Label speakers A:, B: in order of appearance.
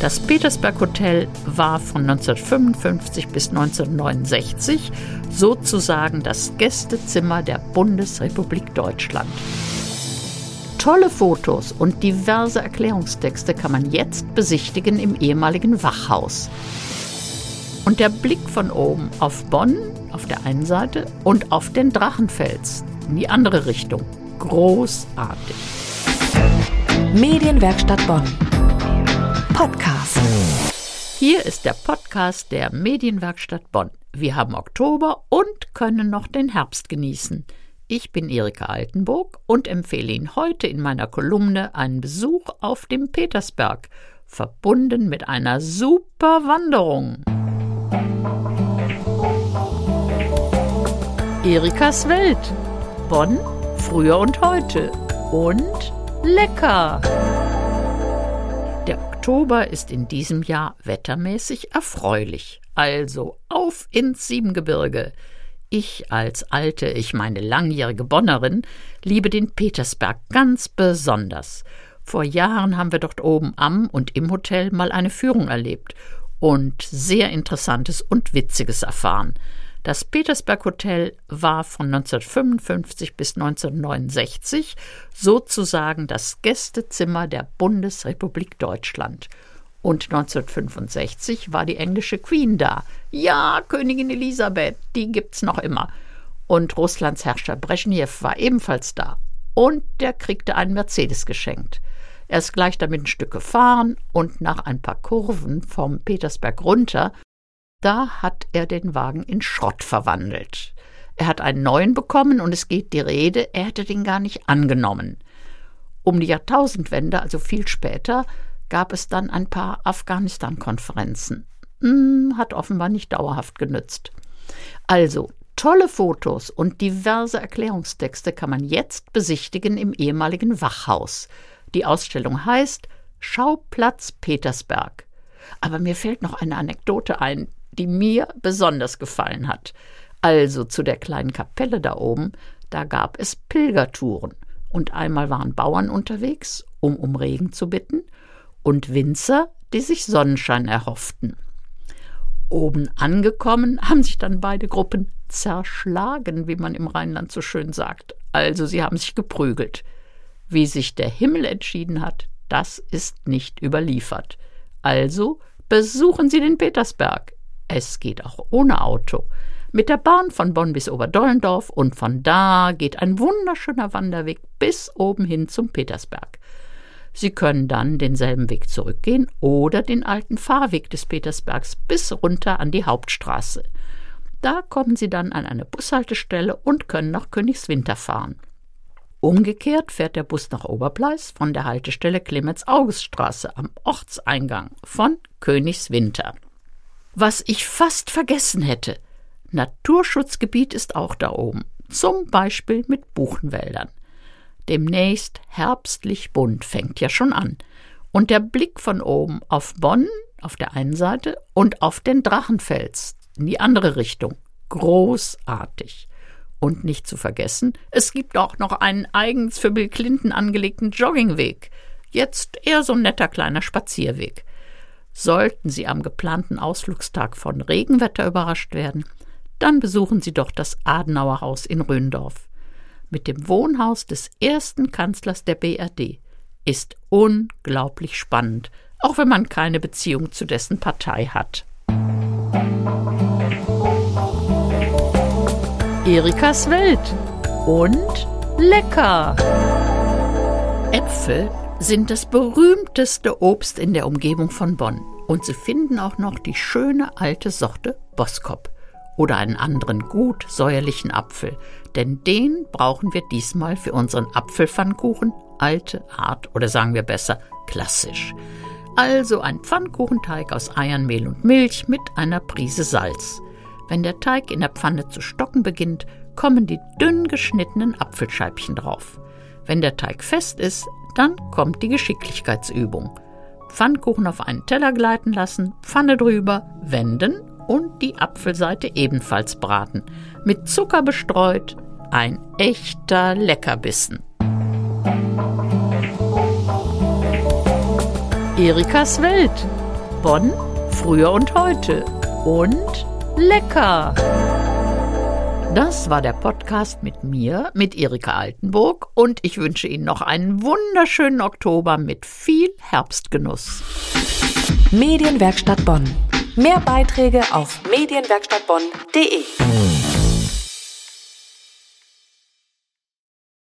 A: Das Petersberg Hotel war von 1955 bis 1969 sozusagen das Gästezimmer der Bundesrepublik Deutschland. Tolle Fotos und diverse Erklärungstexte kann man jetzt besichtigen im ehemaligen Wachhaus. Und der Blick von oben auf Bonn auf der einen Seite und auf den Drachenfels in die andere Richtung. Großartig.
B: Medienwerkstatt Bonn. Podcast.
A: Hier ist der Podcast der Medienwerkstatt Bonn. Wir haben Oktober und können noch den Herbst genießen. Ich bin Erika Altenburg und empfehle Ihnen heute in meiner Kolumne einen Besuch auf dem Petersberg, verbunden mit einer super Wanderung. Erikas Welt. Bonn, früher und heute. Und lecker. Oktober ist in diesem Jahr wettermäßig erfreulich. Also auf ins Siebengebirge. Ich als alte, ich meine langjährige Bonnerin, liebe den Petersberg ganz besonders. Vor Jahren haben wir dort oben am und im Hotel mal eine Führung erlebt und sehr Interessantes und Witziges erfahren. Das Petersberg Hotel war von 1955 bis 1969 sozusagen das Gästezimmer der Bundesrepublik Deutschland. Und 1965 war die englische Queen da. Ja, Königin Elisabeth, die gibt's noch immer. Und Russlands Herrscher Brezhnev war ebenfalls da. Und der kriegte einen Mercedes geschenkt. Er ist gleich damit ein Stück gefahren und nach ein paar Kurven vom Petersberg runter da hat er den Wagen in Schrott verwandelt. Er hat einen neuen bekommen und es geht die Rede, er hätte den gar nicht angenommen. Um die Jahrtausendwende, also viel später, gab es dann ein paar Afghanistan-Konferenzen. Hm, hat offenbar nicht dauerhaft genützt. Also, tolle Fotos und diverse Erklärungstexte kann man jetzt besichtigen im ehemaligen Wachhaus. Die Ausstellung heißt Schauplatz Petersberg. Aber mir fällt noch eine Anekdote ein, die mir besonders gefallen hat. Also zu der kleinen Kapelle da oben, da gab es Pilgertouren. Und einmal waren Bauern unterwegs, um um Regen zu bitten, und Winzer, die sich Sonnenschein erhofften. Oben angekommen haben sich dann beide Gruppen zerschlagen, wie man im Rheinland so schön sagt. Also sie haben sich geprügelt. Wie sich der Himmel entschieden hat, das ist nicht überliefert. Also besuchen Sie den Petersberg. Es geht auch ohne Auto. Mit der Bahn von Bonn bis Oberdollendorf und von da geht ein wunderschöner Wanderweg bis oben hin zum Petersberg. Sie können dann denselben Weg zurückgehen oder den alten Fahrweg des Petersbergs bis runter an die Hauptstraße. Da kommen Sie dann an eine Bushaltestelle und können nach Königswinter fahren. Umgekehrt fährt der Bus nach Oberpleis von der Haltestelle Clemens-August-Straße am Ortseingang von Königswinter. Was ich fast vergessen hätte. Naturschutzgebiet ist auch da oben, zum Beispiel mit Buchenwäldern. Demnächst herbstlich bunt fängt ja schon an. Und der Blick von oben auf Bonn auf der einen Seite und auf den Drachenfels in die andere Richtung. Großartig. Und nicht zu vergessen, es gibt auch noch einen eigens für Bill Clinton angelegten Joggingweg. Jetzt eher so ein netter kleiner Spazierweg. Sollten Sie am geplanten Ausflugstag von Regenwetter überrascht werden, dann besuchen Sie doch das Adenauer Haus in Röndorf. Mit dem Wohnhaus des ersten Kanzlers der BRD ist unglaublich spannend, auch wenn man keine Beziehung zu dessen Partei hat. Erikas Welt und lecker. Äpfel sind das berühmteste Obst in der Umgebung von Bonn. Und Sie finden auch noch die schöne alte Sorte Boskop oder einen anderen gut säuerlichen Apfel, denn den brauchen wir diesmal für unseren Apfelpfannkuchen, alte Art oder sagen wir besser klassisch. Also ein Pfannkuchenteig aus Eiern, Mehl und Milch mit einer Prise Salz. Wenn der Teig in der Pfanne zu stocken beginnt, kommen die dünn geschnittenen Apfelscheibchen drauf. Wenn der Teig fest ist, dann kommt die Geschicklichkeitsübung. Pfannkuchen auf einen Teller gleiten lassen, Pfanne drüber, wenden und die Apfelseite ebenfalls braten. Mit Zucker bestreut, ein echter Leckerbissen. Erikas Welt Bonn, früher und heute und lecker. Das war der Podcast mit mir, mit Erika Altenburg und ich wünsche Ihnen noch einen wunderschönen Oktober mit viel Herbstgenuss.
B: Medienwerkstatt Bonn. Mehr Beiträge auf medienwerkstattbonn.de.